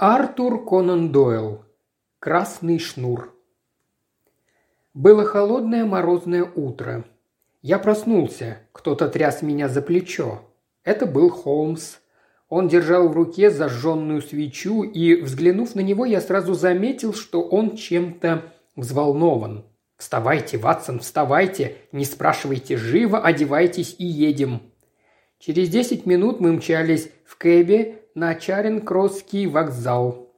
Артур Конан Дойл. Красный шнур. Было холодное морозное утро. Я проснулся. Кто-то тряс меня за плечо. Это был Холмс. Он держал в руке зажженную свечу, и, взглянув на него, я сразу заметил, что он чем-то взволнован. «Вставайте, Ватсон, вставайте! Не спрашивайте, живо одевайтесь и едем!» Через десять минут мы мчались в кэбе на Чаринг-Кросский вокзал.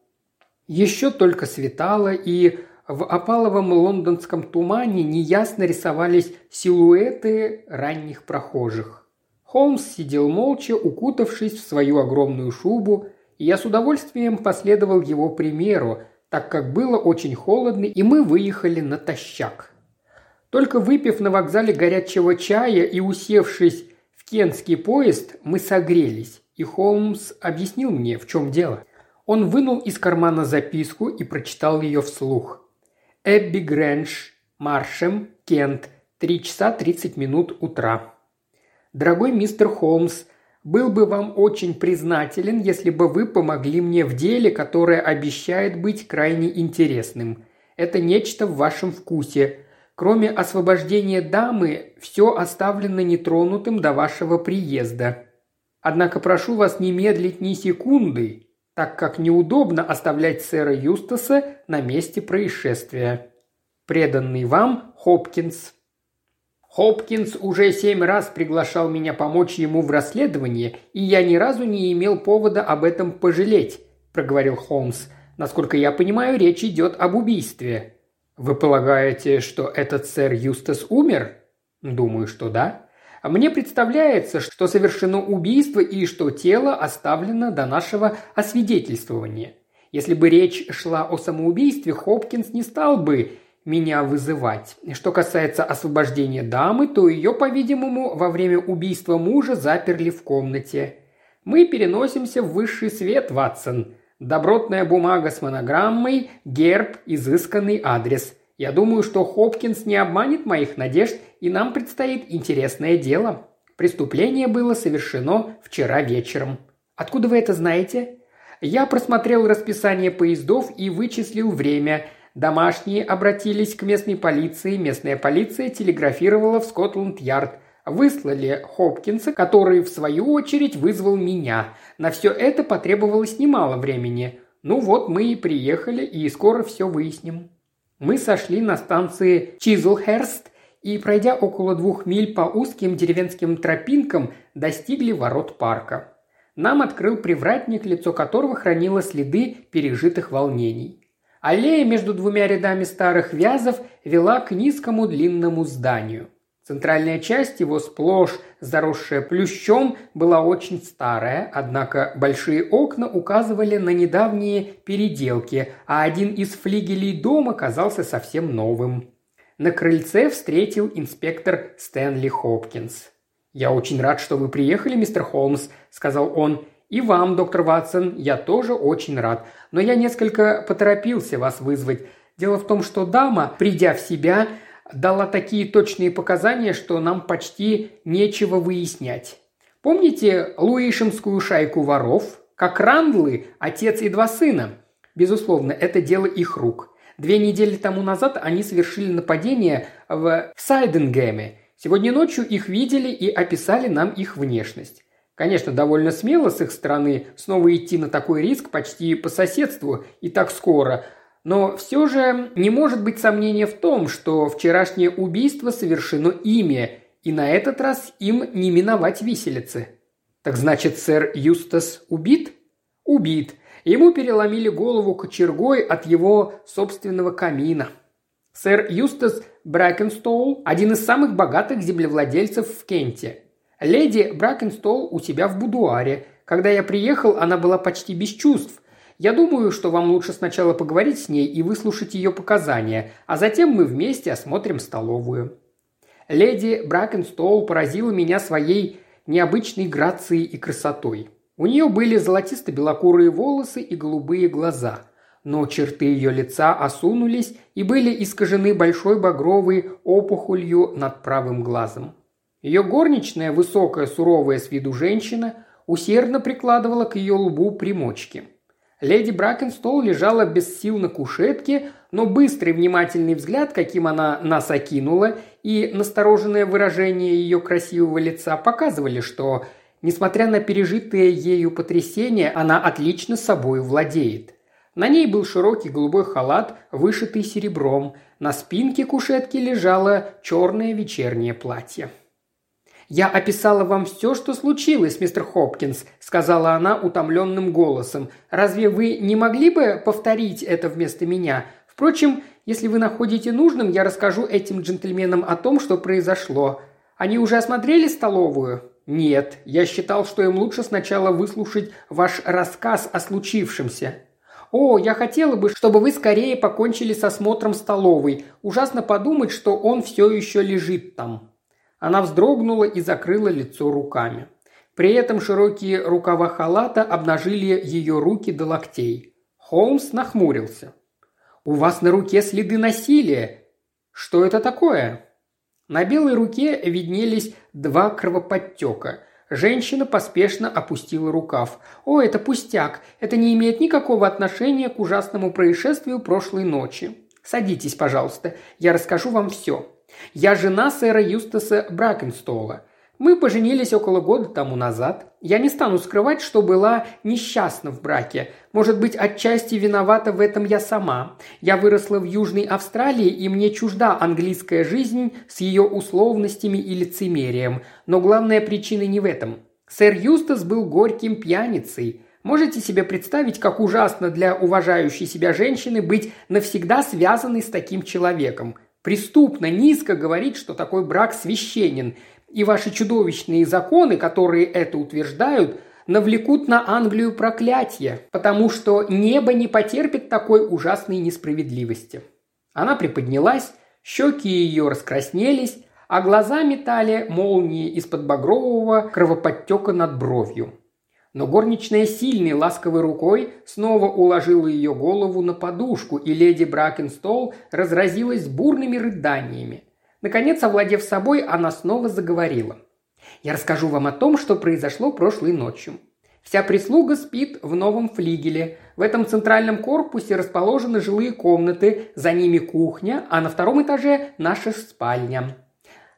Еще только светало, и в опаловом лондонском тумане неясно рисовались силуэты ранних прохожих. Холмс сидел молча, укутавшись в свою огромную шубу, и я с удовольствием последовал его примеру, так как было очень холодно, и мы выехали натощак. Только выпив на вокзале горячего чая и усевшись в кентский поезд, мы согрелись и Холмс объяснил мне, в чем дело. Он вынул из кармана записку и прочитал ее вслух. «Эбби Грэндж, Маршем, Кент, три часа тридцать минут утра». «Дорогой мистер Холмс, был бы вам очень признателен, если бы вы помогли мне в деле, которое обещает быть крайне интересным. Это нечто в вашем вкусе. Кроме освобождения дамы, все оставлено нетронутым до вашего приезда. Однако прошу вас не медлить ни секунды, так как неудобно оставлять сэра Юстаса на месте происшествия. Преданный вам Хопкинс. Хопкинс уже семь раз приглашал меня помочь ему в расследовании, и я ни разу не имел повода об этом пожалеть, проговорил Холмс. Насколько я понимаю, речь идет об убийстве. Вы полагаете, что этот сэр Юстас умер? Думаю, что да. А мне представляется, что совершено убийство и что тело оставлено до нашего освидетельствования. Если бы речь шла о самоубийстве, Хопкинс не стал бы меня вызывать. Что касается освобождения дамы, то ее, по-видимому, во время убийства мужа заперли в комнате. Мы переносимся в высший свет, Ватсон. Добротная бумага с монограммой, герб, изысканный адрес. Я думаю, что Хопкинс не обманет моих надежд, и нам предстоит интересное дело. Преступление было совершено вчера вечером. Откуда вы это знаете? Я просмотрел расписание поездов и вычислил время. Домашние обратились к местной полиции, местная полиция телеграфировала в Скотланд-Ярд. Выслали Хопкинса, который, в свою очередь, вызвал меня. На все это потребовалось немало времени. Ну вот мы и приехали, и скоро все выясним. Мы сошли на станции Чизлхерст и, пройдя около двух миль по узким деревенским тропинкам, достигли ворот парка. Нам открыл привратник, лицо которого хранило следы пережитых волнений. Аллея между двумя рядами старых вязов вела к низкому длинному зданию – Центральная часть его, сплошь заросшая плющом, была очень старая, однако большие окна указывали на недавние переделки, а один из флигелей дома казался совсем новым. На крыльце встретил инспектор Стэнли Хопкинс. «Я очень рад, что вы приехали, мистер Холмс», – сказал он. «И вам, доктор Ватсон, я тоже очень рад. Но я несколько поторопился вас вызвать. Дело в том, что дама, придя в себя, дала такие точные показания, что нам почти нечего выяснять. Помните Луишемскую шайку воров? Как Рандлы, отец и два сына. Безусловно, это дело их рук. Две недели тому назад они совершили нападение в Сайденгеме. Сегодня ночью их видели и описали нам их внешность. Конечно, довольно смело с их стороны снова идти на такой риск почти по соседству и так скоро – но все же не может быть сомнения в том, что вчерашнее убийство совершено ими, и на этот раз им не миновать виселицы. Так значит, сэр Юстас убит? Убит. Ему переломили голову кочергой от его собственного камина. Сэр Юстас Бракенстоул – один из самых богатых землевладельцев в Кенте. Леди Бракенстоул у себя в будуаре. Когда я приехал, она была почти без чувств – я думаю, что вам лучше сначала поговорить с ней и выслушать ее показания, а затем мы вместе осмотрим столовую. Леди Бракенстоул поразила меня своей необычной грацией и красотой. У нее были золотисто-белокурые волосы и голубые глаза, но черты ее лица осунулись и были искажены большой багровой опухолью над правым глазом. Ее горничная, высокая, суровая с виду женщина, усердно прикладывала к ее лбу примочки – Леди Бракенстол лежала без сил на кушетке, но быстрый внимательный взгляд, каким она нас окинула, и настороженное выражение ее красивого лица показывали, что, несмотря на пережитое ею потрясение, она отлично собой владеет. На ней был широкий голубой халат, вышитый серебром. На спинке кушетки лежало черное вечернее платье. «Я описала вам все, что случилось, мистер Хопкинс», – сказала она утомленным голосом. «Разве вы не могли бы повторить это вместо меня? Впрочем, если вы находите нужным, я расскажу этим джентльменам о том, что произошло. Они уже осмотрели столовую?» «Нет, я считал, что им лучше сначала выслушать ваш рассказ о случившемся». «О, я хотела бы, чтобы вы скорее покончили с осмотром столовой. Ужасно подумать, что он все еще лежит там». Она вздрогнула и закрыла лицо руками. При этом широкие рукава халата обнажили ее руки до локтей. Холмс нахмурился. «У вас на руке следы насилия. Что это такое?» На белой руке виднелись два кровоподтека. Женщина поспешно опустила рукав. «О, это пустяк. Это не имеет никакого отношения к ужасному происшествию прошлой ночи. Садитесь, пожалуйста. Я расскажу вам все. Я жена сэра Юстаса Бракенстола. Мы поженились около года тому назад. Я не стану скрывать, что была несчастна в браке. Может быть, отчасти виновата в этом я сама. Я выросла в Южной Австралии, и мне чужда английская жизнь с ее условностями и лицемерием. Но главная причина не в этом. Сэр Юстас был горьким пьяницей. Можете себе представить, как ужасно для уважающей себя женщины быть навсегда связанной с таким человеком – Преступно низко говорить, что такой брак священен, и ваши чудовищные законы, которые это утверждают, навлекут на Англию проклятие, потому что небо не потерпит такой ужасной несправедливости. Она приподнялась, щеки ее раскраснелись, а глаза метали молнии из-под багрового кровоподтека над бровью. Но горничная сильной ласковой рукой снова уложила ее голову на подушку, и леди Бракенстол разразилась бурными рыданиями. Наконец, овладев собой, она снова заговорила. «Я расскажу вам о том, что произошло прошлой ночью. Вся прислуга спит в новом флигеле. В этом центральном корпусе расположены жилые комнаты, за ними кухня, а на втором этаже наша спальня.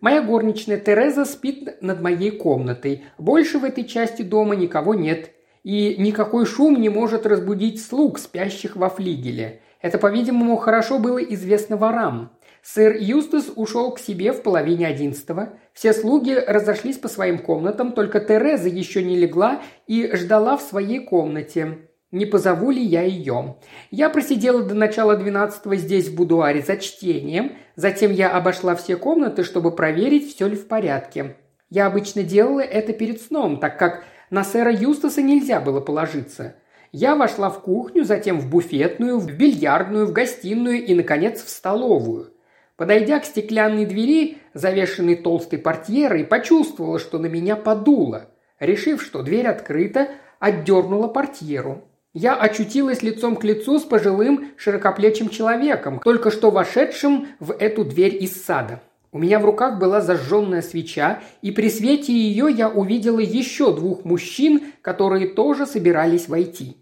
Моя горничная Тереза спит над моей комнатой. Больше в этой части дома никого нет. И никакой шум не может разбудить слуг, спящих во флигеле. Это, по-видимому, хорошо было известно ворам. Сэр Юстас ушел к себе в половине одиннадцатого. Все слуги разошлись по своим комнатам, только Тереза еще не легла и ждала в своей комнате. Не позову ли я ее? Я просидела до начала двенадцатого здесь в будуаре за чтением, затем я обошла все комнаты, чтобы проверить, все ли в порядке. Я обычно делала это перед сном, так как на сэра Юстаса нельзя было положиться. Я вошла в кухню, затем в буфетную, в бильярдную, в гостиную и, наконец, в столовую. Подойдя к стеклянной двери, завешенной толстой портьерой, почувствовала, что на меня подуло. Решив, что дверь открыта, отдернула портьеру. Я очутилась лицом к лицу с пожилым широкоплечим человеком, только что вошедшим в эту дверь из сада. У меня в руках была зажженная свеча, и при свете ее я увидела еще двух мужчин, которые тоже собирались войти.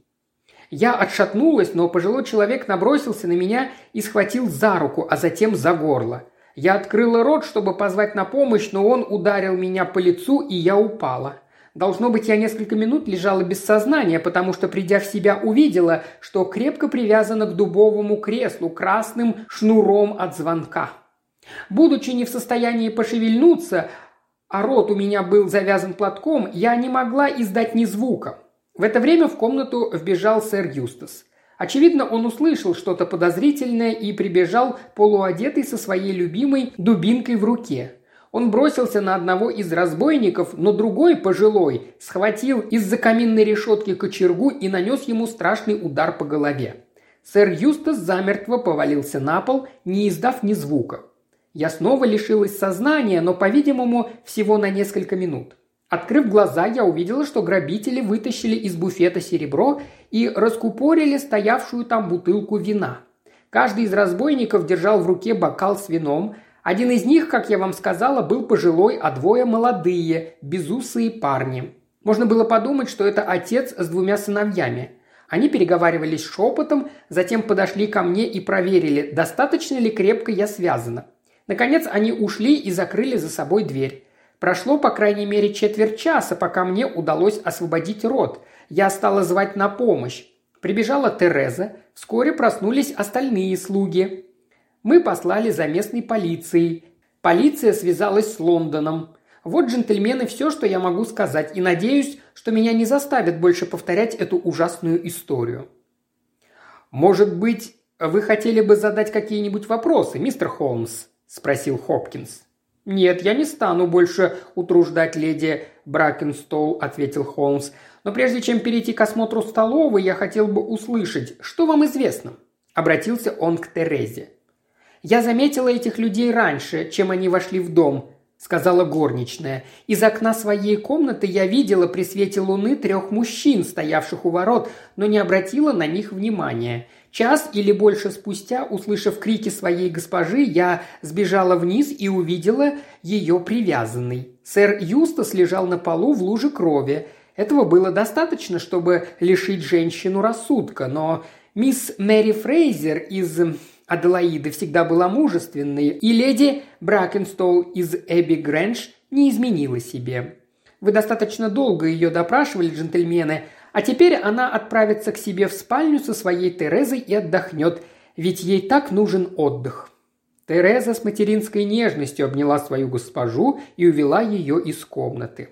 Я отшатнулась, но пожилой человек набросился на меня и схватил за руку, а затем за горло. Я открыла рот, чтобы позвать на помощь, но он ударил меня по лицу, и я упала. Должно быть, я несколько минут лежала без сознания, потому что, придя в себя, увидела, что крепко привязана к дубовому креслу красным шнуром от звонка. Будучи не в состоянии пошевельнуться, а рот у меня был завязан платком, я не могла издать ни звука. В это время в комнату вбежал сэр Юстас. Очевидно, он услышал что-то подозрительное и прибежал полуодетый со своей любимой дубинкой в руке. Он бросился на одного из разбойников, но другой, пожилой, схватил из-за каминной решетки кочергу и нанес ему страшный удар по голове. Сэр Юстас замертво повалился на пол, не издав ни звука. Я снова лишилась сознания, но, по-видимому, всего на несколько минут. Открыв глаза, я увидела, что грабители вытащили из буфета серебро и раскупорили стоявшую там бутылку вина. Каждый из разбойников держал в руке бокал с вином, один из них, как я вам сказала, был пожилой, а двое молодые, безусые парни. Можно было подумать, что это отец с двумя сыновьями. Они переговаривались шепотом, затем подошли ко мне и проверили, достаточно ли крепко я связана. Наконец они ушли и закрыли за собой дверь. Прошло, по крайней мере, четверть часа, пока мне удалось освободить рот. Я стала звать на помощь. Прибежала Тереза. Вскоре проснулись остальные слуги. Мы послали за местной полицией. Полиция связалась с Лондоном. Вот, джентльмены, все, что я могу сказать, и надеюсь, что меня не заставят больше повторять эту ужасную историю. «Может быть, вы хотели бы задать какие-нибудь вопросы, мистер Холмс?» – спросил Хопкинс. «Нет, я не стану больше утруждать леди Бракенстоу», – ответил Холмс. «Но прежде чем перейти к осмотру столовой, я хотел бы услышать, что вам известно?» Обратился он к Терезе. «Я заметила этих людей раньше, чем они вошли в дом», – сказала горничная. «Из окна своей комнаты я видела при свете луны трех мужчин, стоявших у ворот, но не обратила на них внимания. Час или больше спустя, услышав крики своей госпожи, я сбежала вниз и увидела ее привязанной. Сэр Юстас лежал на полу в луже крови. Этого было достаточно, чтобы лишить женщину рассудка, но мисс Мэри Фрейзер из Аделаиды всегда была мужественной, и леди Бракенстоу из Эбби Грэндж не изменила себе. Вы достаточно долго ее допрашивали, джентльмены, а теперь она отправится к себе в спальню со своей Терезой и отдохнет, ведь ей так нужен отдых. Тереза с материнской нежностью обняла свою госпожу и увела ее из комнаты.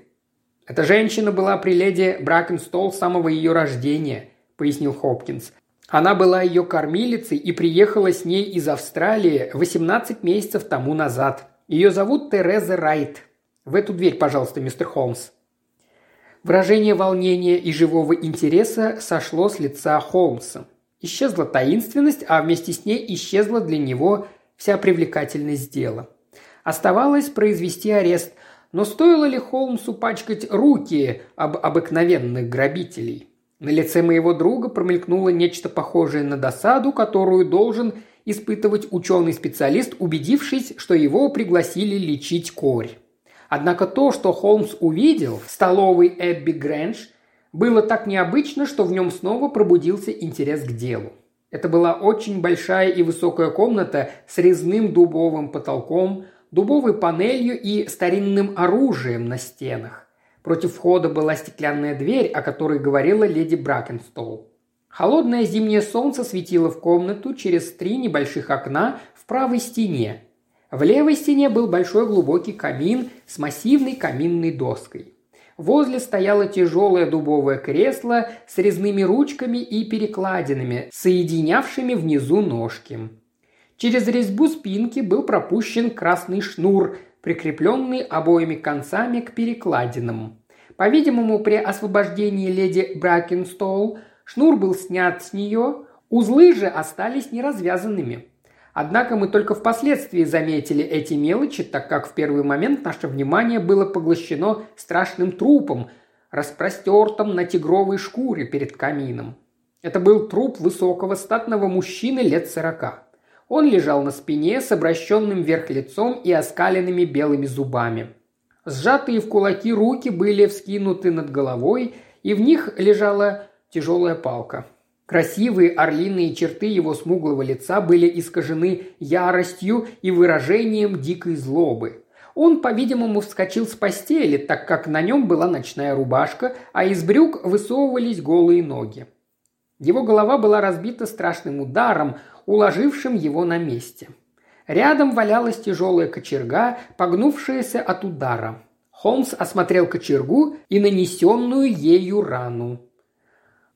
«Эта женщина была при леди Бракенстол с самого ее рождения», – пояснил Хопкинс. «Она была ее кормилицей и приехала с ней из Австралии 18 месяцев тому назад. Ее зовут Тереза Райт. В эту дверь, пожалуйста, мистер Холмс». Выражение волнения и живого интереса сошло с лица Холмса. Исчезла таинственность, а вместе с ней исчезла для него вся привлекательность дела. Оставалось произвести арест, но стоило ли Холмсу пачкать руки об обыкновенных грабителей? На лице моего друга промелькнуло нечто похожее на досаду, которую должен испытывать ученый-специалист, убедившись, что его пригласили лечить корь. Однако то, что Холмс увидел в столовой Эбби Грэндж, было так необычно, что в нем снова пробудился интерес к делу. Это была очень большая и высокая комната с резным дубовым потолком, дубовой панелью и старинным оружием на стенах. Против входа была стеклянная дверь, о которой говорила леди Бракенстол. Холодное зимнее солнце светило в комнату через три небольших окна в правой стене, в левой стене был большой глубокий камин с массивной каминной доской. Возле стояло тяжелое дубовое кресло с резными ручками и перекладинами, соединявшими внизу ножки. Через резьбу спинки был пропущен красный шнур, прикрепленный обоими концами к перекладинам. По-видимому, при освобождении леди Бракенстол шнур был снят с нее, узлы же остались неразвязанными – Однако мы только впоследствии заметили эти мелочи, так как в первый момент наше внимание было поглощено страшным трупом, распростертым на тигровой шкуре перед камином. Это был труп высокого статного мужчины лет сорока. Он лежал на спине с обращенным вверх лицом и оскаленными белыми зубами. Сжатые в кулаки руки были вскинуты над головой, и в них лежала тяжелая палка – Красивые орлиные черты его смуглого лица были искажены яростью и выражением дикой злобы. Он, по-видимому, вскочил с постели, так как на нем была ночная рубашка, а из брюк высовывались голые ноги. Его голова была разбита страшным ударом, уложившим его на месте. Рядом валялась тяжелая кочерга, погнувшаяся от удара. Холмс осмотрел кочергу и нанесенную ею рану.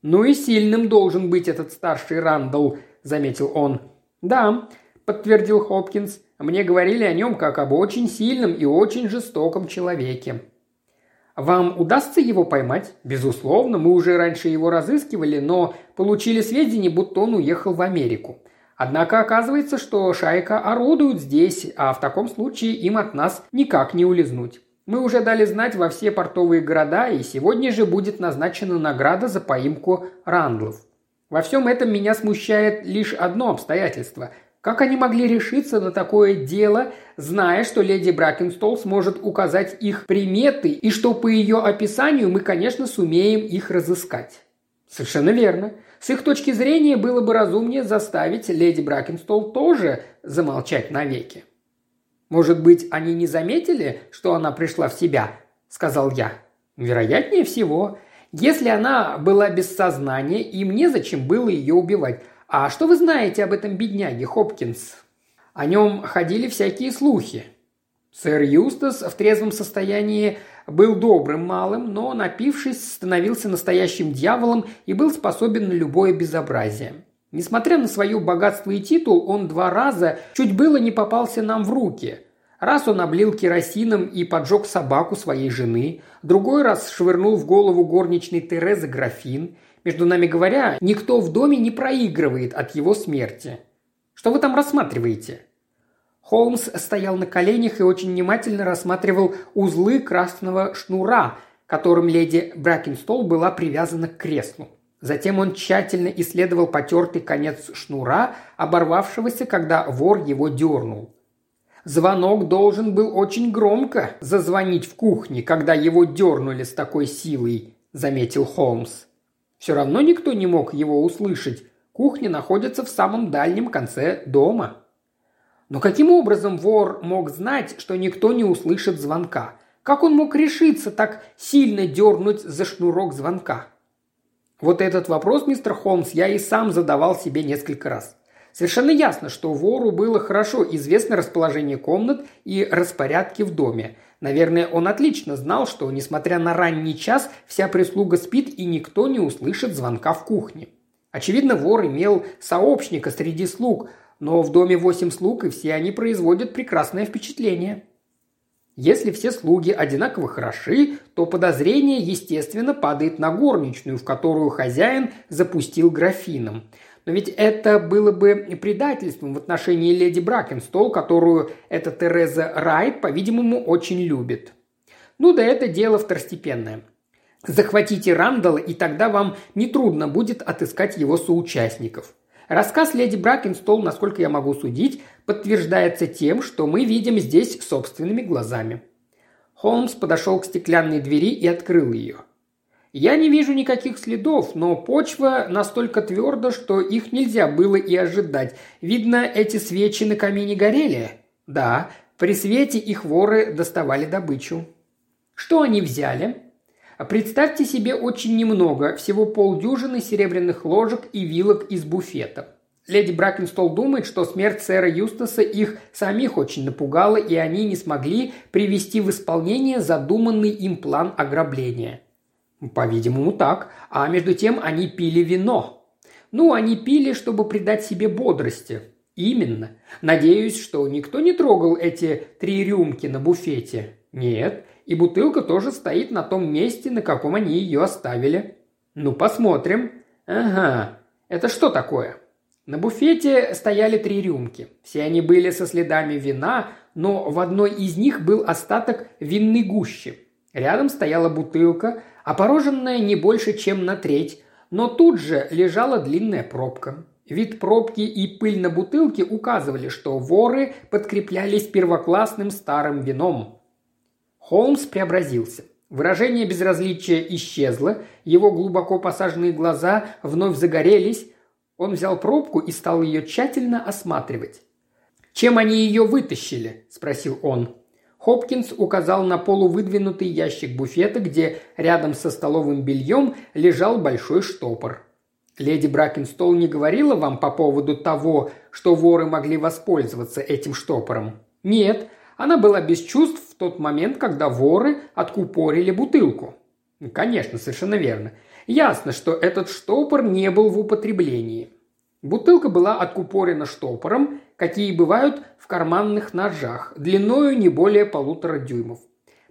«Ну и сильным должен быть этот старший Рандall», – заметил он. «Да», – подтвердил Хопкинс. «Мне говорили о нем как об очень сильном и очень жестоком человеке». «Вам удастся его поймать?» «Безусловно, мы уже раньше его разыскивали, но получили сведения, будто он уехал в Америку. Однако оказывается, что шайка орудует здесь, а в таком случае им от нас никак не улизнуть. Мы уже дали знать во все портовые города, и сегодня же будет назначена награда за поимку рандлов. Во всем этом меня смущает лишь одно обстоятельство. Как они могли решиться на такое дело, зная, что леди Бракенстол сможет указать их приметы и что по ее описанию мы, конечно, сумеем их разыскать? Совершенно верно. С их точки зрения было бы разумнее заставить леди Бракенстол тоже замолчать навеки. «Может быть, они не заметили, что она пришла в себя?» – сказал я. «Вероятнее всего. Если она была без сознания, им незачем было ее убивать. А что вы знаете об этом бедняге, Хопкинс?» О нем ходили всякие слухи. Сэр Юстас в трезвом состоянии был добрым малым, но, напившись, становился настоящим дьяволом и был способен на любое безобразие. Несмотря на свое богатство и титул, он два раза чуть было не попался нам в руки. Раз он облил керосином и поджег собаку своей жены, другой раз швырнул в голову горничной Терезы графин. Между нами говоря, никто в доме не проигрывает от его смерти. Что вы там рассматриваете?» Холмс стоял на коленях и очень внимательно рассматривал узлы красного шнура, которым леди Бракенстол была привязана к креслу. Затем он тщательно исследовал потертый конец шнура, оборвавшегося, когда вор его дернул. Звонок должен был очень громко зазвонить в кухне, когда его дернули с такой силой, заметил Холмс. Все равно никто не мог его услышать. Кухня находится в самом дальнем конце дома. Но каким образом вор мог знать, что никто не услышит звонка? Как он мог решиться так сильно дернуть за шнурок звонка? Вот этот вопрос, мистер Холмс, я и сам задавал себе несколько раз. Совершенно ясно, что вору было хорошо известно расположение комнат и распорядки в доме. Наверное, он отлично знал, что, несмотря на ранний час, вся прислуга спит и никто не услышит звонка в кухне. Очевидно, вор имел сообщника среди слуг – но в доме восемь слуг, и все они производят прекрасное впечатление. Если все слуги одинаково хороши, то подозрение, естественно, падает на горничную, в которую хозяин запустил графином. Но ведь это было бы предательством в отношении леди Бракенстол, которую эта Тереза Райт, по-видимому, очень любит. Ну да это дело второстепенное. Захватите Рандала, и тогда вам нетрудно будет отыскать его соучастников. Рассказ леди Бракенстол, насколько я могу судить, подтверждается тем, что мы видим здесь собственными глазами. Холмс подошел к стеклянной двери и открыл ее. Я не вижу никаких следов, но почва настолько тверда, что их нельзя было и ожидать. Видно, эти свечи на камине горели? Да, при свете их воры доставали добычу. Что они взяли? А представьте себе очень немного, всего полдюжины серебряных ложек и вилок из буфета. Леди Бракенстол думает, что смерть сэра Юстаса их самих очень напугала, и они не смогли привести в исполнение задуманный им план ограбления. По-видимому, так. А между тем они пили вино. Ну, они пили, чтобы придать себе бодрости. Именно. Надеюсь, что никто не трогал эти три рюмки на буфете. Нет, и бутылка тоже стоит на том месте, на каком они ее оставили. Ну, посмотрим. Ага, это что такое? На буфете стояли три рюмки. Все они были со следами вина, но в одной из них был остаток винной гущи. Рядом стояла бутылка, опороженная не больше, чем на треть, но тут же лежала длинная пробка. Вид пробки и пыль на бутылке указывали, что воры подкреплялись первоклассным старым вином. Холмс преобразился. Выражение безразличия исчезло, его глубоко посаженные глаза вновь загорелись. Он взял пробку и стал ее тщательно осматривать. «Чем они ее вытащили?» – спросил он. Хопкинс указал на полувыдвинутый ящик буфета, где рядом со столовым бельем лежал большой штопор. «Леди Бракенстол не говорила вам по поводу того, что воры могли воспользоваться этим штопором?» «Нет, она была без чувств в тот момент, когда воры откупорили бутылку. Конечно, совершенно верно. Ясно, что этот штопор не был в употреблении. Бутылка была откупорена штопором, какие бывают в карманных ножах, длиною не более полутора дюймов.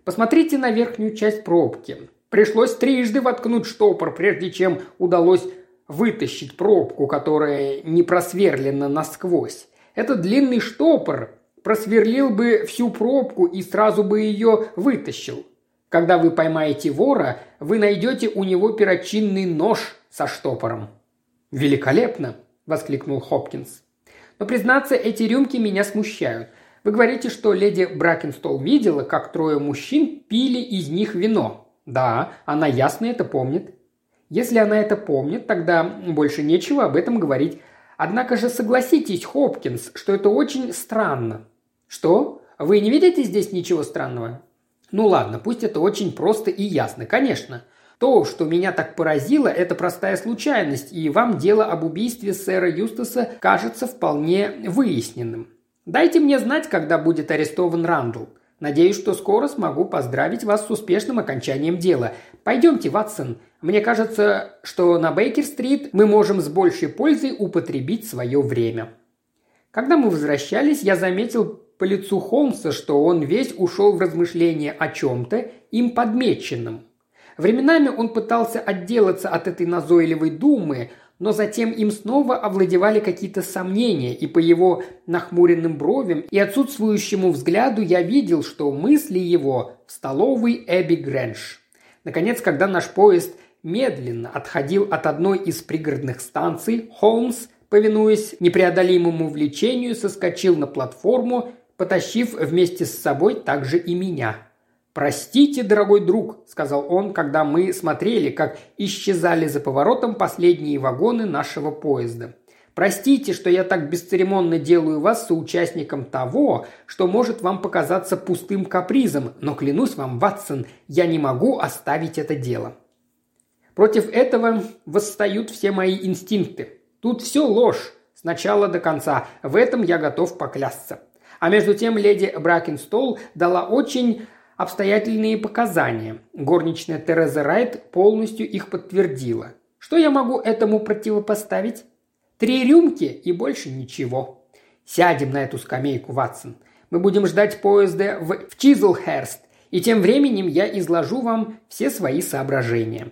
Посмотрите на верхнюю часть пробки. Пришлось трижды воткнуть штопор, прежде чем удалось вытащить пробку, которая не просверлена насквозь. Этот длинный штопор просверлил бы всю пробку и сразу бы ее вытащил. Когда вы поймаете вора, вы найдете у него перочинный нож со штопором». «Великолепно!» – воскликнул Хопкинс. «Но, признаться, эти рюмки меня смущают. Вы говорите, что леди Бракенстол видела, как трое мужчин пили из них вино. Да, она ясно это помнит. Если она это помнит, тогда больше нечего об этом говорить. Однако же согласитесь, Хопкинс, что это очень странно. Что? Вы не видите здесь ничего странного? Ну ладно, пусть это очень просто и ясно, конечно. То, что меня так поразило, это простая случайность, и вам дело об убийстве сэра Юстаса кажется вполне выясненным. Дайте мне знать, когда будет арестован Рандall. Надеюсь, что скоро смогу поздравить вас с успешным окончанием дела. Пойдемте, Ватсон. Мне кажется, что на Бейкер-стрит мы можем с большей пользой употребить свое время». Когда мы возвращались, я заметил по лицу Холмса, что он весь ушел в размышления о чем-то, им подмеченном. Временами он пытался отделаться от этой назойливой думы, но затем им снова овладевали какие-то сомнения, и по его нахмуренным бровям и отсутствующему взгляду я видел, что мысли его в столовой Эбби Грэндж. Наконец, когда наш поезд медленно отходил от одной из пригородных станций, Холмс, повинуясь непреодолимому влечению, соскочил на платформу, потащив вместе с собой также и меня – «Простите, дорогой друг», – сказал он, когда мы смотрели, как исчезали за поворотом последние вагоны нашего поезда. «Простите, что я так бесцеремонно делаю вас соучастником того, что может вам показаться пустым капризом, но клянусь вам, Ватсон, я не могу оставить это дело». Против этого восстают все мои инстинкты. Тут все ложь, с начала до конца, в этом я готов поклясться. А между тем леди Бракенстол дала очень обстоятельные показания. Горничная Тереза Райт полностью их подтвердила. Что я могу этому противопоставить? Три рюмки и больше ничего. Сядем на эту скамейку, Ватсон. Мы будем ждать поезда в, в Чизлхерст, и тем временем я изложу вам все свои соображения.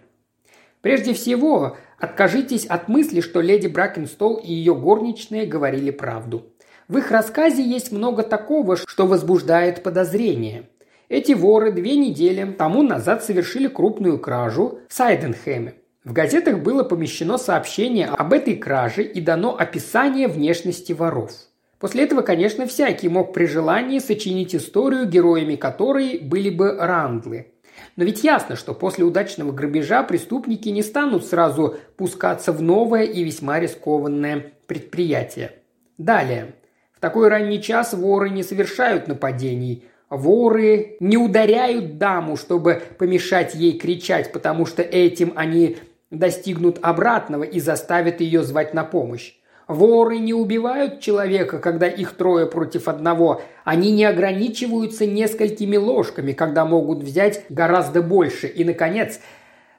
Прежде всего, откажитесь от мысли, что леди Бракенстол и ее горничные говорили правду. В их рассказе есть много такого, что возбуждает подозрения. Эти воры две недели тому назад совершили крупную кражу в Сайденхэме. В газетах было помещено сообщение об этой краже и дано описание внешности воров. После этого, конечно, всякий мог при желании сочинить историю, героями которой были бы рандлы. Но ведь ясно, что после удачного грабежа преступники не станут сразу пускаться в новое и весьма рискованное предприятие. Далее. Такой ранний час воры не совершают нападений, Воры не ударяют даму, чтобы помешать ей кричать, потому что этим они достигнут обратного и заставят ее звать на помощь. Воры не убивают человека, когда их трое против одного. Они не ограничиваются несколькими ложками, когда могут взять гораздо больше. И, наконец,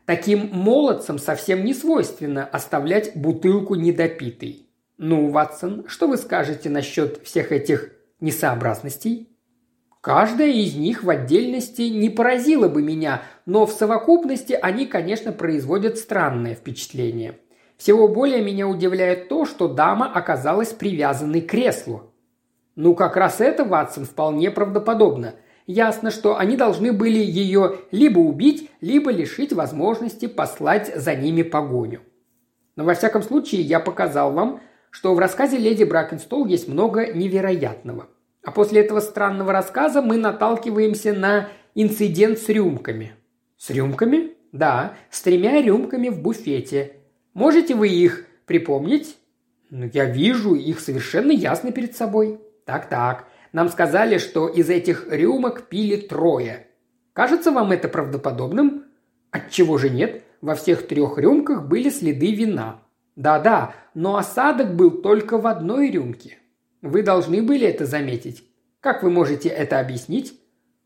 таким молодцам совсем не свойственно оставлять бутылку недопитой. Ну, Ватсон, что вы скажете насчет всех этих несообразностей? Каждая из них в отдельности не поразила бы меня, но в совокупности они, конечно, производят странное впечатление. Всего более меня удивляет то, что дама оказалась привязанной к креслу. Ну, как раз это, Ватсон, вполне правдоподобно. Ясно, что они должны были ее либо убить, либо лишить возможности послать за ними погоню. Но во всяком случае я показал вам, что в рассказе леди Бракенстол есть много невероятного – а после этого странного рассказа мы наталкиваемся на инцидент с рюмками. С рюмками? Да, с тремя рюмками в буфете. Можете вы их припомнить? Ну, я вижу их совершенно ясно перед собой. Так-так. Нам сказали, что из этих рюмок пили трое. Кажется вам это правдоподобным? Отчего же нет? Во всех трех рюмках были следы вина. Да-да, но осадок был только в одной рюмке. Вы должны были это заметить. Как вы можете это объяснить?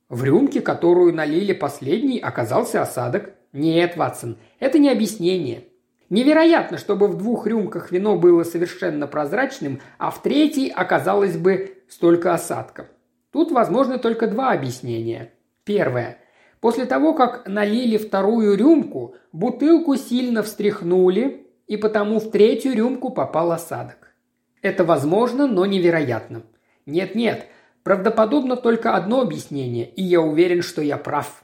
В рюмке, которую налили последний, оказался осадок. Нет, Ватсон, это не объяснение. Невероятно, чтобы в двух рюмках вино было совершенно прозрачным, а в третьей оказалось бы столько осадков. Тут возможны только два объяснения. Первое. После того, как налили вторую рюмку, бутылку сильно встряхнули, и потому в третью рюмку попал осадок. Это возможно, но невероятно. Нет-нет, правдоподобно только одно объяснение, и я уверен, что я прав.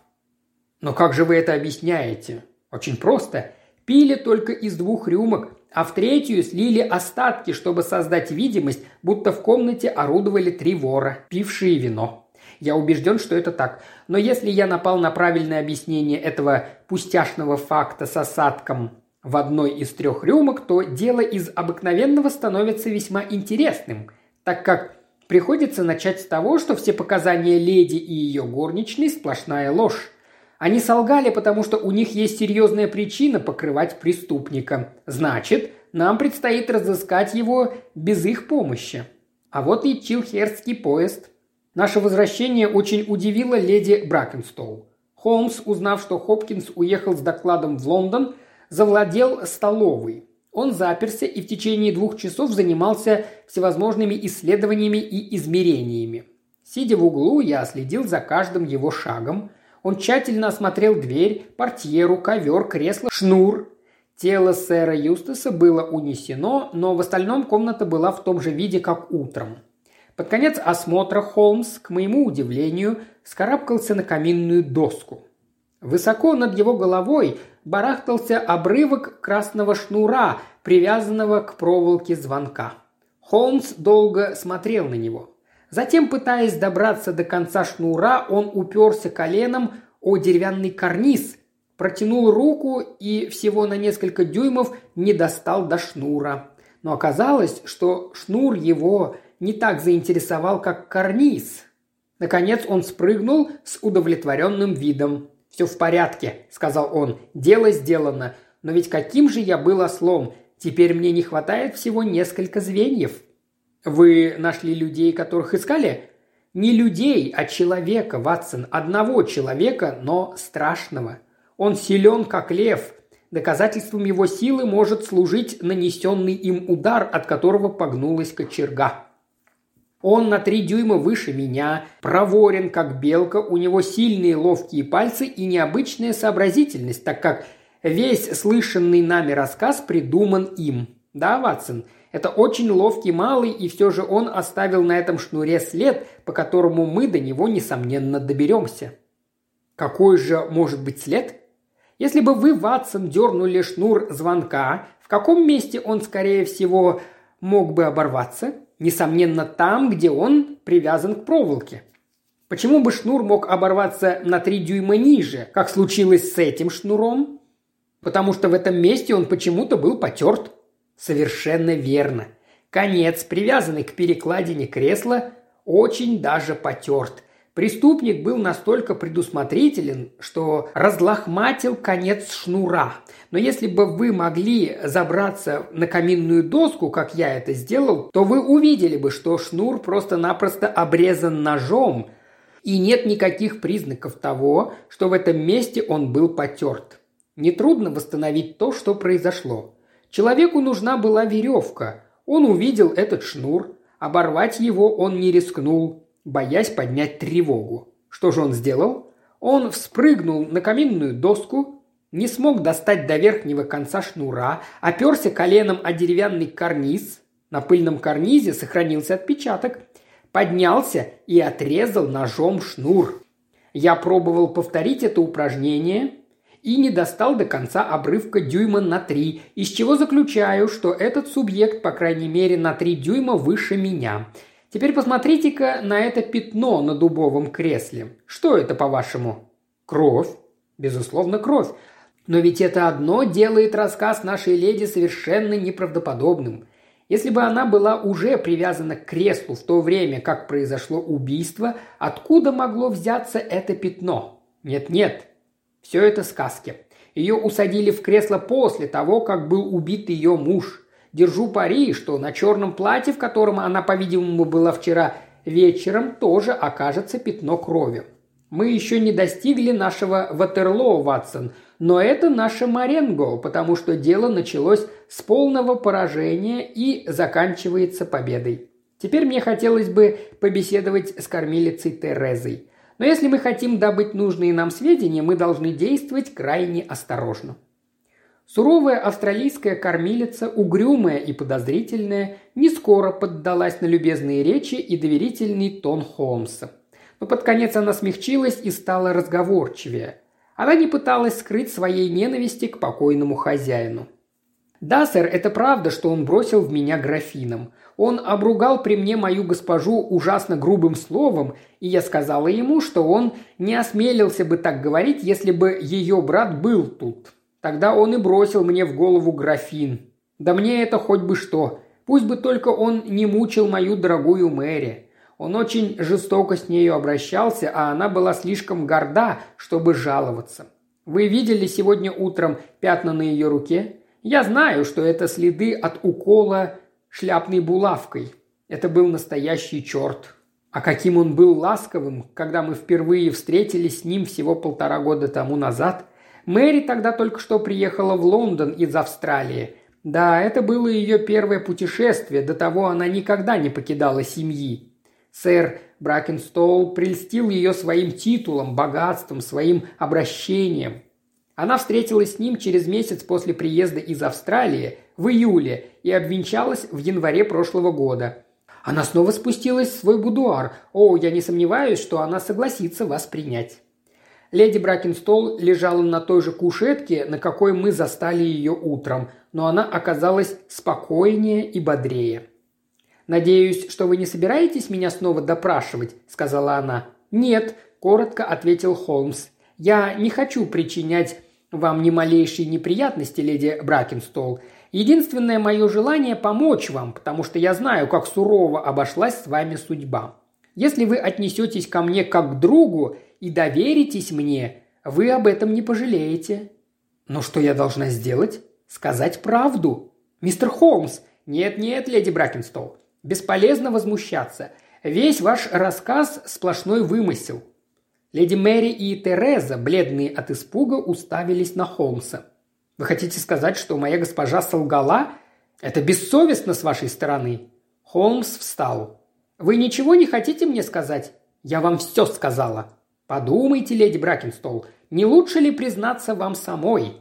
Но как же вы это объясняете? Очень просто. Пили только из двух рюмок, а в третью слили остатки, чтобы создать видимость, будто в комнате орудовали три вора, пившие вино. Я убежден, что это так. Но если я напал на правильное объяснение этого пустяшного факта с осадком в одной из трех рюмок, то дело из обыкновенного становится весьма интересным, так как приходится начать с того, что все показания леди и ее горничной – сплошная ложь. Они солгали, потому что у них есть серьезная причина покрывать преступника. Значит, нам предстоит разыскать его без их помощи. А вот и Чилхерский поезд. Наше возвращение очень удивило леди Бракенстоу. Холмс, узнав, что Хопкинс уехал с докладом в Лондон, завладел столовой. Он заперся и в течение двух часов занимался всевозможными исследованиями и измерениями. Сидя в углу, я следил за каждым его шагом. Он тщательно осмотрел дверь, портьеру, ковер, кресло, шнур. Тело сэра Юстаса было унесено, но в остальном комната была в том же виде, как утром. Под конец осмотра Холмс, к моему удивлению, скарабкался на каминную доску. Высоко над его головой барахтался обрывок красного шнура, привязанного к проволоке звонка. Холмс долго смотрел на него. Затем, пытаясь добраться до конца шнура, он уперся коленом о деревянный карниз, протянул руку и всего на несколько дюймов не достал до шнура. Но оказалось, что шнур его не так заинтересовал, как карниз. Наконец он спрыгнул с удовлетворенным видом. «Все в порядке», – сказал он. «Дело сделано. Но ведь каким же я был ослом? Теперь мне не хватает всего несколько звеньев». «Вы нашли людей, которых искали?» «Не людей, а человека, Ватсон. Одного человека, но страшного. Он силен, как лев. Доказательством его силы может служить нанесенный им удар, от которого погнулась кочерга. Он на три дюйма выше меня, проворен, как белка, у него сильные ловкие пальцы и необычная сообразительность, так как весь слышанный нами рассказ придуман им. Да, Ватсон, это очень ловкий малый, и все же он оставил на этом шнуре след, по которому мы до него, несомненно, доберемся. Какой же может быть след? Если бы вы, Ватсон, дернули шнур звонка, в каком месте он, скорее всего, мог бы оборваться – Несомненно, там, где он привязан к проволоке. Почему бы шнур мог оборваться на три дюйма ниже, как случилось с этим шнуром? Потому что в этом месте он почему-то был потерт. Совершенно верно. Конец, привязанный к перекладине кресла, очень даже потерт – Преступник был настолько предусмотрителен, что разлохматил конец шнура. Но если бы вы могли забраться на каминную доску, как я это сделал, то вы увидели бы, что шнур просто-напросто обрезан ножом, и нет никаких признаков того, что в этом месте он был потерт. Нетрудно восстановить то, что произошло. Человеку нужна была веревка. Он увидел этот шнур. Оборвать его он не рискнул боясь поднять тревогу. Что же он сделал? Он вспрыгнул на каминную доску, не смог достать до верхнего конца шнура, оперся коленом о деревянный карниз. На пыльном карнизе сохранился отпечаток. Поднялся и отрезал ножом шнур. Я пробовал повторить это упражнение и не достал до конца обрывка дюйма на три, из чего заключаю, что этот субъект, по крайней мере, на три дюйма выше меня – Теперь посмотрите-ка на это пятно на дубовом кресле. Что это, по-вашему? Кровь. Безусловно, кровь. Но ведь это одно делает рассказ нашей леди совершенно неправдоподобным. Если бы она была уже привязана к креслу в то время, как произошло убийство, откуда могло взяться это пятно? Нет-нет, все это сказки. Ее усадили в кресло после того, как был убит ее муж. Держу пари, что на черном платье, в котором она, по-видимому, была вчера вечером, тоже окажется пятно крови. Мы еще не достигли нашего Ватерлоо, Ватсон, но это наше Маренго, потому что дело началось с полного поражения и заканчивается победой. Теперь мне хотелось бы побеседовать с кормилицей Терезой. Но если мы хотим добыть нужные нам сведения, мы должны действовать крайне осторожно. Суровая австралийская кормилица, угрюмая и подозрительная, не скоро поддалась на любезные речи и доверительный тон Холмса. Но под конец она смягчилась и стала разговорчивее. Она не пыталась скрыть своей ненависти к покойному хозяину. «Да, сэр, это правда, что он бросил в меня графином. Он обругал при мне мою госпожу ужасно грубым словом, и я сказала ему, что он не осмелился бы так говорить, если бы ее брат был тут. Тогда он и бросил мне в голову графин. Да мне это хоть бы что. Пусть бы только он не мучил мою дорогую Мэри. Он очень жестоко с нею обращался, а она была слишком горда, чтобы жаловаться. Вы видели сегодня утром пятна на ее руке? Я знаю, что это следы от укола шляпной булавкой. Это был настоящий черт. А каким он был ласковым, когда мы впервые встретились с ним всего полтора года тому назад. Мэри тогда только что приехала в Лондон из Австралии. Да, это было ее первое путешествие, до того она никогда не покидала семьи. Сэр Бракенстол прельстил ее своим титулом, богатством, своим обращением. Она встретилась с ним через месяц после приезда из Австралии в июле и обвенчалась в январе прошлого года. Она снова спустилась в свой будуар. О, я не сомневаюсь, что она согласится вас принять. Леди Бракенстол лежала на той же кушетке, на какой мы застали ее утром, но она оказалась спокойнее и бодрее. «Надеюсь, что вы не собираетесь меня снова допрашивать?» – сказала она. «Нет», – коротко ответил Холмс. «Я не хочу причинять вам ни малейшей неприятности, леди Бракенстол. Единственное мое желание – помочь вам, потому что я знаю, как сурово обошлась с вами судьба. Если вы отнесетесь ко мне как к другу и доверитесь мне, вы об этом не пожалеете». «Но что я должна сделать?» «Сказать правду». «Мистер Холмс!» «Нет-нет, леди Бракенстол. Бесполезно возмущаться. Весь ваш рассказ – сплошной вымысел». Леди Мэри и Тереза, бледные от испуга, уставились на Холмса. «Вы хотите сказать, что моя госпожа солгала? Это бессовестно с вашей стороны». Холмс встал. «Вы ничего не хотите мне сказать? Я вам все сказала. Подумайте, леди Бракенстол, не лучше ли признаться вам самой?»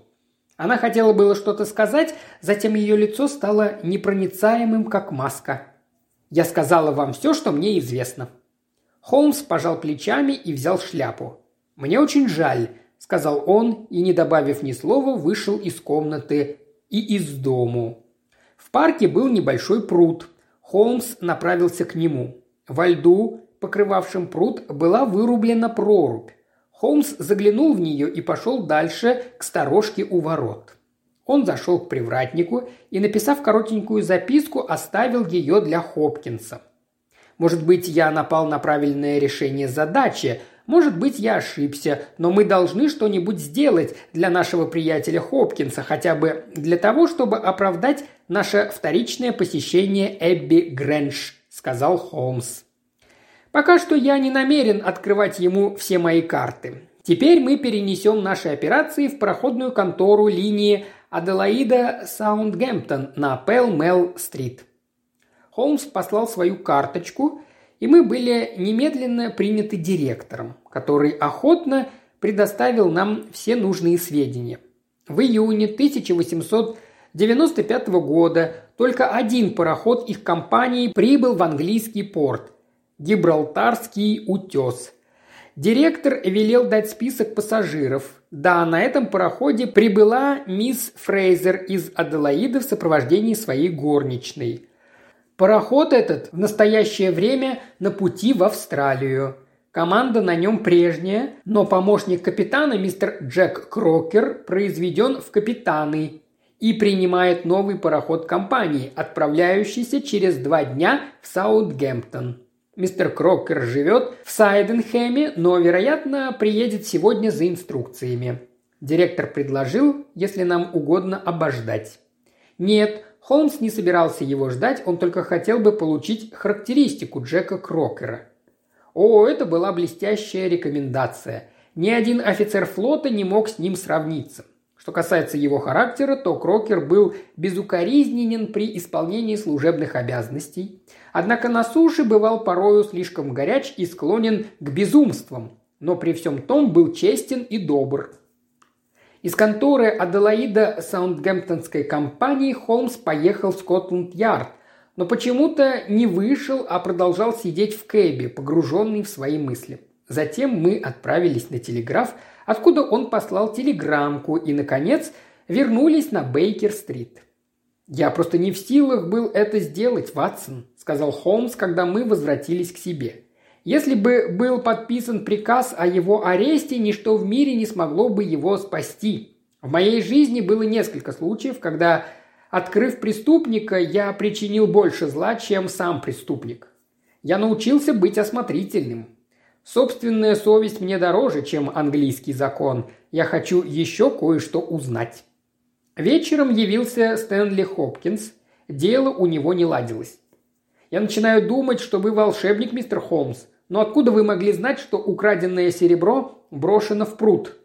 Она хотела было что-то сказать, затем ее лицо стало непроницаемым, как маска. Я сказала вам все, что мне известно». Холмс пожал плечами и взял шляпу. «Мне очень жаль», – сказал он и, не добавив ни слова, вышел из комнаты и из дому. В парке был небольшой пруд. Холмс направился к нему. Во льду, покрывавшем пруд, была вырублена прорубь. Холмс заглянул в нее и пошел дальше к сторожке у ворот. Он зашел к привратнику и, написав коротенькую записку, оставил ее для Хопкинса. Может быть, я напал на правильное решение задачи, может быть, я ошибся, но мы должны что-нибудь сделать для нашего приятеля Хопкинса, хотя бы для того, чтобы оправдать наше вторичное посещение Эбби Грэндж», – сказал Холмс. «Пока что я не намерен открывать ему все мои карты. Теперь мы перенесем наши операции в проходную контору линии Аделаида Саундгемптон на Пэл-Мелл-стрит. Холмс послал свою карточку, и мы были немедленно приняты директором, который охотно предоставил нам все нужные сведения. В июне 1895 года только один пароход их компании прибыл в английский порт – Гибралтарский утес – Директор велел дать список пассажиров. Да, на этом пароходе прибыла мисс Фрейзер из Аделаиды в сопровождении своей горничной. Пароход этот в настоящее время на пути в Австралию. Команда на нем прежняя, но помощник капитана мистер Джек Крокер произведен в капитаны и принимает новый пароход компании, отправляющийся через два дня в Саутгемптон. Мистер Крокер живет в Сайденхэме, но, вероятно, приедет сегодня за инструкциями. Директор предложил, если нам угодно, обождать. Нет, Холмс не собирался его ждать, он только хотел бы получить характеристику Джека Крокера. О, это была блестящая рекомендация. Ни один офицер флота не мог с ним сравниться. Что касается его характера, то Крокер был безукоризненен при исполнении служебных обязанностей. Однако на суше бывал порою слишком горяч и склонен к безумствам, но при всем том был честен и добр. Из конторы Аделаида Саундгемптонской компании Холмс поехал в Скотланд-Ярд, но почему-то не вышел, а продолжал сидеть в кэбе, погруженный в свои мысли. Затем мы отправились на телеграф – откуда он послал телеграммку и, наконец, вернулись на Бейкер-стрит. «Я просто не в силах был это сделать, Ватсон», – сказал Холмс, когда мы возвратились к себе. «Если бы был подписан приказ о его аресте, ничто в мире не смогло бы его спасти. В моей жизни было несколько случаев, когда, открыв преступника, я причинил больше зла, чем сам преступник. Я научился быть осмотрительным. Собственная совесть мне дороже, чем английский закон. Я хочу еще кое-что узнать. Вечером явился Стэнли Хопкинс. Дело у него не ладилось. Я начинаю думать, что вы волшебник, мистер Холмс. Но откуда вы могли знать, что украденное серебро брошено в пруд?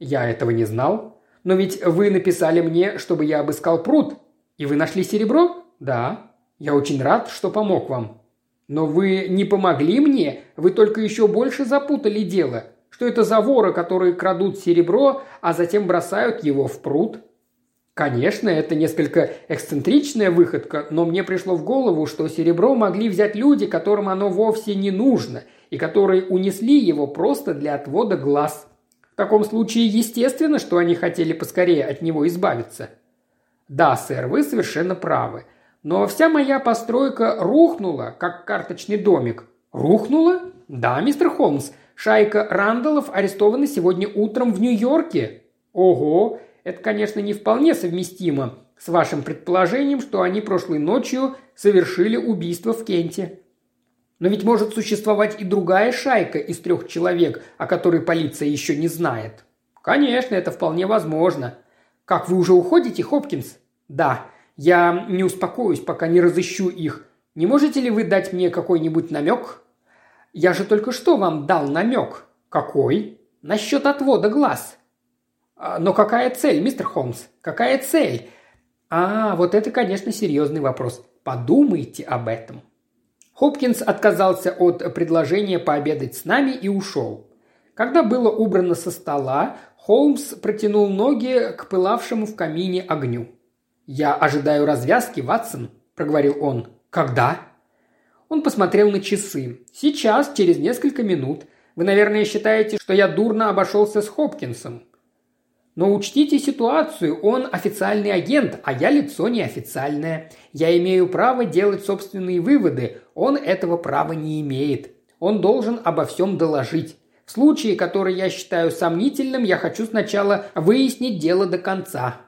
Я этого не знал. Но ведь вы написали мне, чтобы я обыскал пруд. И вы нашли серебро? Да. Я очень рад, что помог вам. Но вы не помогли мне, вы только еще больше запутали дело. Что это за воры, которые крадут серебро, а затем бросают его в пруд? Конечно, это несколько эксцентричная выходка, но мне пришло в голову, что серебро могли взять люди, которым оно вовсе не нужно, и которые унесли его просто для отвода глаз. В таком случае естественно, что они хотели поскорее от него избавиться. Да, сэр, вы совершенно правы. Но вся моя постройка рухнула, как карточный домик. Рухнула? Да, мистер Холмс. Шайка Рандалов арестована сегодня утром в Нью-Йорке. Ого, это, конечно, не вполне совместимо с вашим предположением, что они прошлой ночью совершили убийство в Кенте. Но ведь может существовать и другая шайка из трех человек, о которой полиция еще не знает. Конечно, это вполне возможно. Как вы уже уходите, Хопкинс? Да. Я не успокоюсь, пока не разыщу их. Не можете ли вы дать мне какой-нибудь намек? Я же только что вам дал намек. Какой? Насчет отвода глаз. А, но какая цель, мистер Холмс? Какая цель? А, вот это, конечно, серьезный вопрос. Подумайте об этом. Хопкинс отказался от предложения пообедать с нами и ушел. Когда было убрано со стола, Холмс протянул ноги к пылавшему в камине огню. «Я ожидаю развязки, Ватсон», – проговорил он. «Когда?» Он посмотрел на часы. «Сейчас, через несколько минут. Вы, наверное, считаете, что я дурно обошелся с Хопкинсом. Но учтите ситуацию, он официальный агент, а я лицо неофициальное. Я имею право делать собственные выводы, он этого права не имеет. Он должен обо всем доложить. В случае, который я считаю сомнительным, я хочу сначала выяснить дело до конца.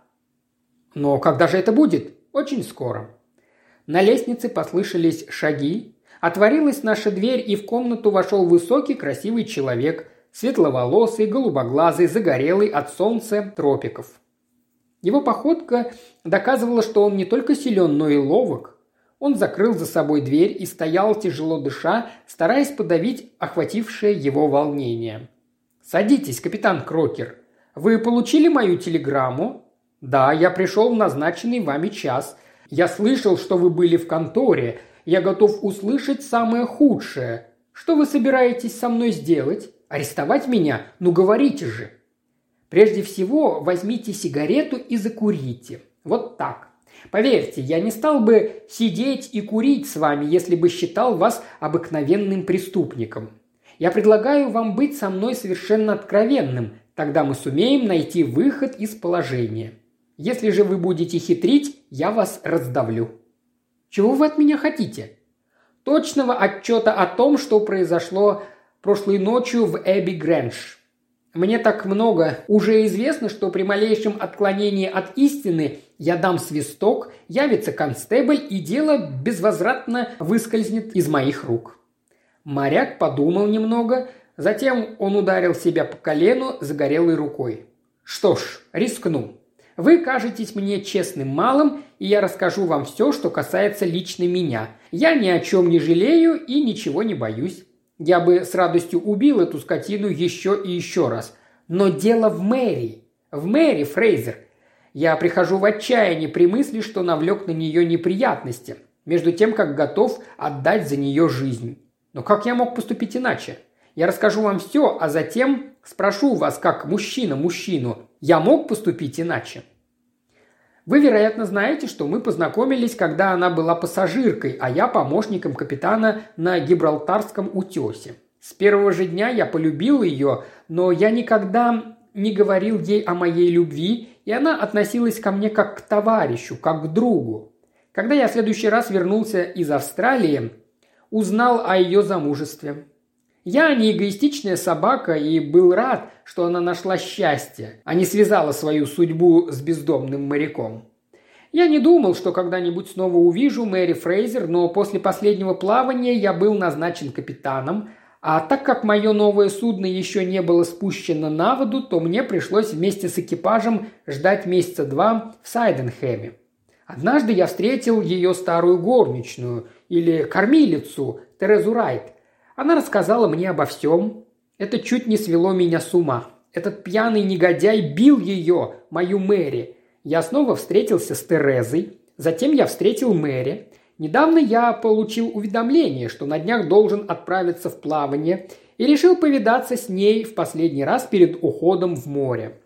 Но когда же это будет? Очень скоро. На лестнице послышались шаги. Отворилась наша дверь, и в комнату вошел высокий, красивый человек, светловолосый, голубоглазый, загорелый от солнца тропиков. Его походка доказывала, что он не только силен, но и ловок. Он закрыл за собой дверь и стоял, тяжело дыша, стараясь подавить охватившее его волнение. «Садитесь, капитан Крокер. Вы получили мою телеграмму?» «Да, я пришел в назначенный вами час. Я слышал, что вы были в конторе. Я готов услышать самое худшее. Что вы собираетесь со мной сделать? Арестовать меня? Ну говорите же!» «Прежде всего, возьмите сигарету и закурите. Вот так. Поверьте, я не стал бы сидеть и курить с вами, если бы считал вас обыкновенным преступником. Я предлагаю вам быть со мной совершенно откровенным, тогда мы сумеем найти выход из положения. Если же вы будете хитрить, я вас раздавлю». «Чего вы от меня хотите?» «Точного отчета о том, что произошло прошлой ночью в Эбби Грэндж. Мне так много. Уже известно, что при малейшем отклонении от истины я дам свисток, явится констебль, и дело безвозвратно выскользнет из моих рук». Моряк подумал немного, затем он ударил себя по колену загорелой рукой. «Что ж, рискну. Вы кажетесь мне честным малым, и я расскажу вам все, что касается лично меня. Я ни о чем не жалею и ничего не боюсь. Я бы с радостью убил эту скотину еще и еще раз. Но дело в Мэри. В Мэри, Фрейзер. Я прихожу в отчаяние при мысли, что навлек на нее неприятности, между тем, как готов отдать за нее жизнь. Но как я мог поступить иначе? Я расскажу вам все, а затем спрошу вас, как мужчина мужчину, я мог поступить иначе? Вы, вероятно, знаете, что мы познакомились, когда она была пассажиркой, а я помощником капитана на Гибралтарском утесе. С первого же дня я полюбил ее, но я никогда не говорил ей о моей любви, и она относилась ко мне как к товарищу, как к другу. Когда я в следующий раз вернулся из Австралии, узнал о ее замужестве. Я не эгоистичная собака и был рад, что она нашла счастье, а не связала свою судьбу с бездомным моряком. Я не думал, что когда-нибудь снова увижу Мэри Фрейзер, но после последнего плавания я был назначен капитаном, а так как мое новое судно еще не было спущено на воду, то мне пришлось вместе с экипажем ждать месяца два в Сайденхэме. Однажды я встретил ее старую горничную или кормилицу Терезу Райт. Она рассказала мне обо всем. Это чуть не свело меня с ума. Этот пьяный негодяй бил ее, мою Мэри. Я снова встретился с Терезой. Затем я встретил Мэри. Недавно я получил уведомление, что на днях должен отправиться в плавание и решил повидаться с ней в последний раз перед уходом в море.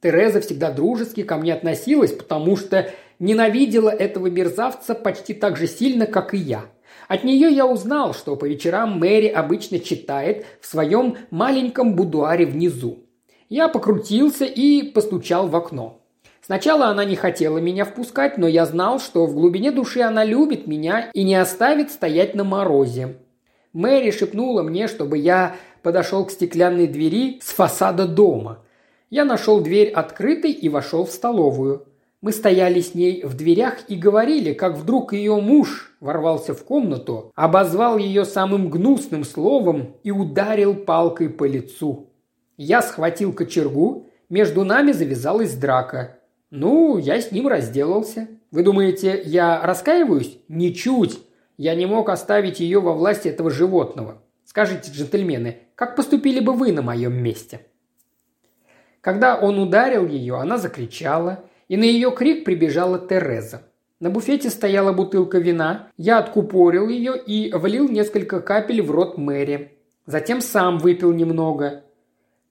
Тереза всегда дружески ко мне относилась, потому что ненавидела этого мерзавца почти так же сильно, как и я – от нее я узнал, что по вечерам Мэри обычно читает в своем маленьком будуаре внизу. Я покрутился и постучал в окно. Сначала она не хотела меня впускать, но я знал, что в глубине души она любит меня и не оставит стоять на морозе. Мэри шепнула мне, чтобы я подошел к стеклянной двери с фасада дома. Я нашел дверь открытой и вошел в столовую. Мы стояли с ней в дверях и говорили, как вдруг ее муж ворвался в комнату, обозвал ее самым гнусным словом и ударил палкой по лицу. Я схватил кочергу, между нами завязалась драка. Ну, я с ним разделался. Вы думаете, я раскаиваюсь? Ничуть. Я не мог оставить ее во власти этого животного. Скажите, джентльмены, как поступили бы вы на моем месте?» Когда он ударил ее, она закричала – и на ее крик прибежала Тереза. На буфете стояла бутылка вина, я откупорил ее и влил несколько капель в рот Мэри. Затем сам выпил немного.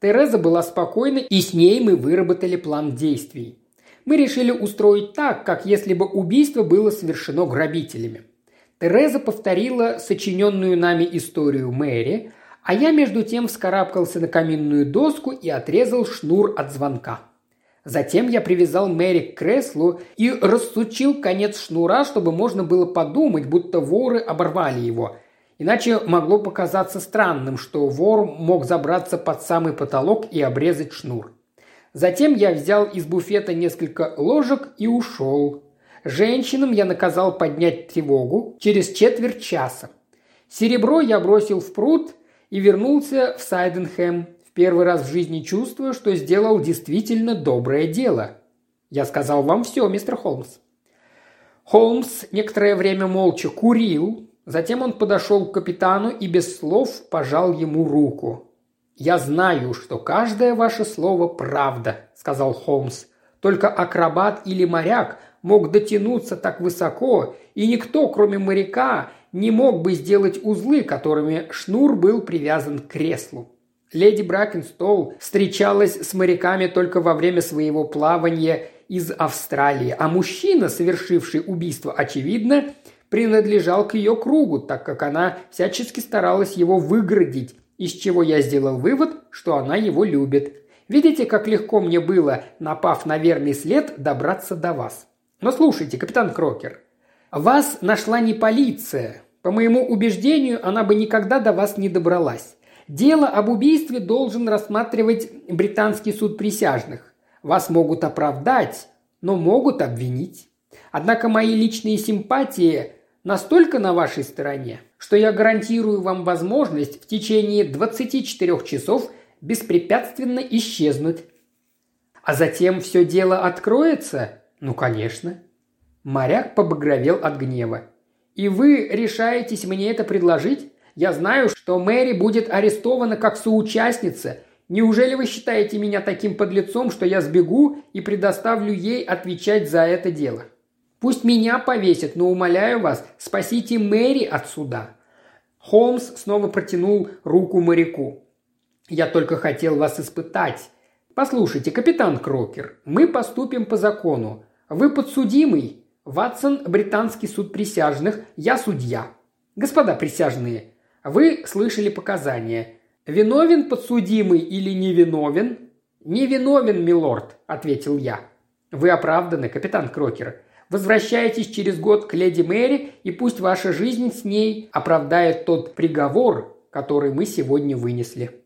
Тереза была спокойна, и с ней мы выработали план действий. Мы решили устроить так, как если бы убийство было совершено грабителями. Тереза повторила сочиненную нами историю Мэри, а я между тем вскарабкался на каминную доску и отрезал шнур от звонка. Затем я привязал Мэри к креслу и рассучил конец шнура, чтобы можно было подумать, будто воры оборвали его. Иначе могло показаться странным, что вор мог забраться под самый потолок и обрезать шнур. Затем я взял из буфета несколько ложек и ушел. Женщинам я наказал поднять тревогу через четверть часа. Серебро я бросил в пруд и вернулся в Сайденхэм, первый раз в жизни чувствую, что сделал действительно доброе дело. Я сказал вам все, мистер Холмс. Холмс некоторое время молча курил, затем он подошел к капитану и без слов пожал ему руку. «Я знаю, что каждое ваше слово правда», – сказал Холмс. «Только акробат или моряк мог дотянуться так высоко, и никто, кроме моряка, не мог бы сделать узлы, которыми шнур был привязан к креслу. Леди Бракенстоу встречалась с моряками только во время своего плавания из Австралии, а мужчина, совершивший убийство, очевидно, принадлежал к ее кругу, так как она всячески старалась его выградить, из чего я сделал вывод, что она его любит. Видите, как легко мне было, напав на верный след, добраться до вас. Но слушайте, капитан Крокер, вас нашла не полиция. По моему убеждению, она бы никогда до вас не добралась. Дело об убийстве должен рассматривать британский суд присяжных. Вас могут оправдать, но могут обвинить. Однако мои личные симпатии настолько на вашей стороне, что я гарантирую вам возможность в течение 24 часов беспрепятственно исчезнуть. А затем все дело откроется? Ну, конечно. Моряк побагровел от гнева. И вы решаетесь мне это предложить? Я знаю, что Мэри будет арестована как соучастница. Неужели вы считаете меня таким подлецом, что я сбегу и предоставлю ей отвечать за это дело? Пусть меня повесят, но умоляю вас, спасите Мэри от суда». Холмс снова протянул руку моряку. «Я только хотел вас испытать. Послушайте, капитан Крокер, мы поступим по закону. Вы подсудимый. Ватсон – британский суд присяжных, я судья. Господа присяжные, вы слышали показания. Виновен подсудимый или невиновен? Невиновен, милорд, ответил я. Вы оправданы, капитан Крокер. Возвращайтесь через год к леди Мэри, и пусть ваша жизнь с ней оправдает тот приговор, который мы сегодня вынесли.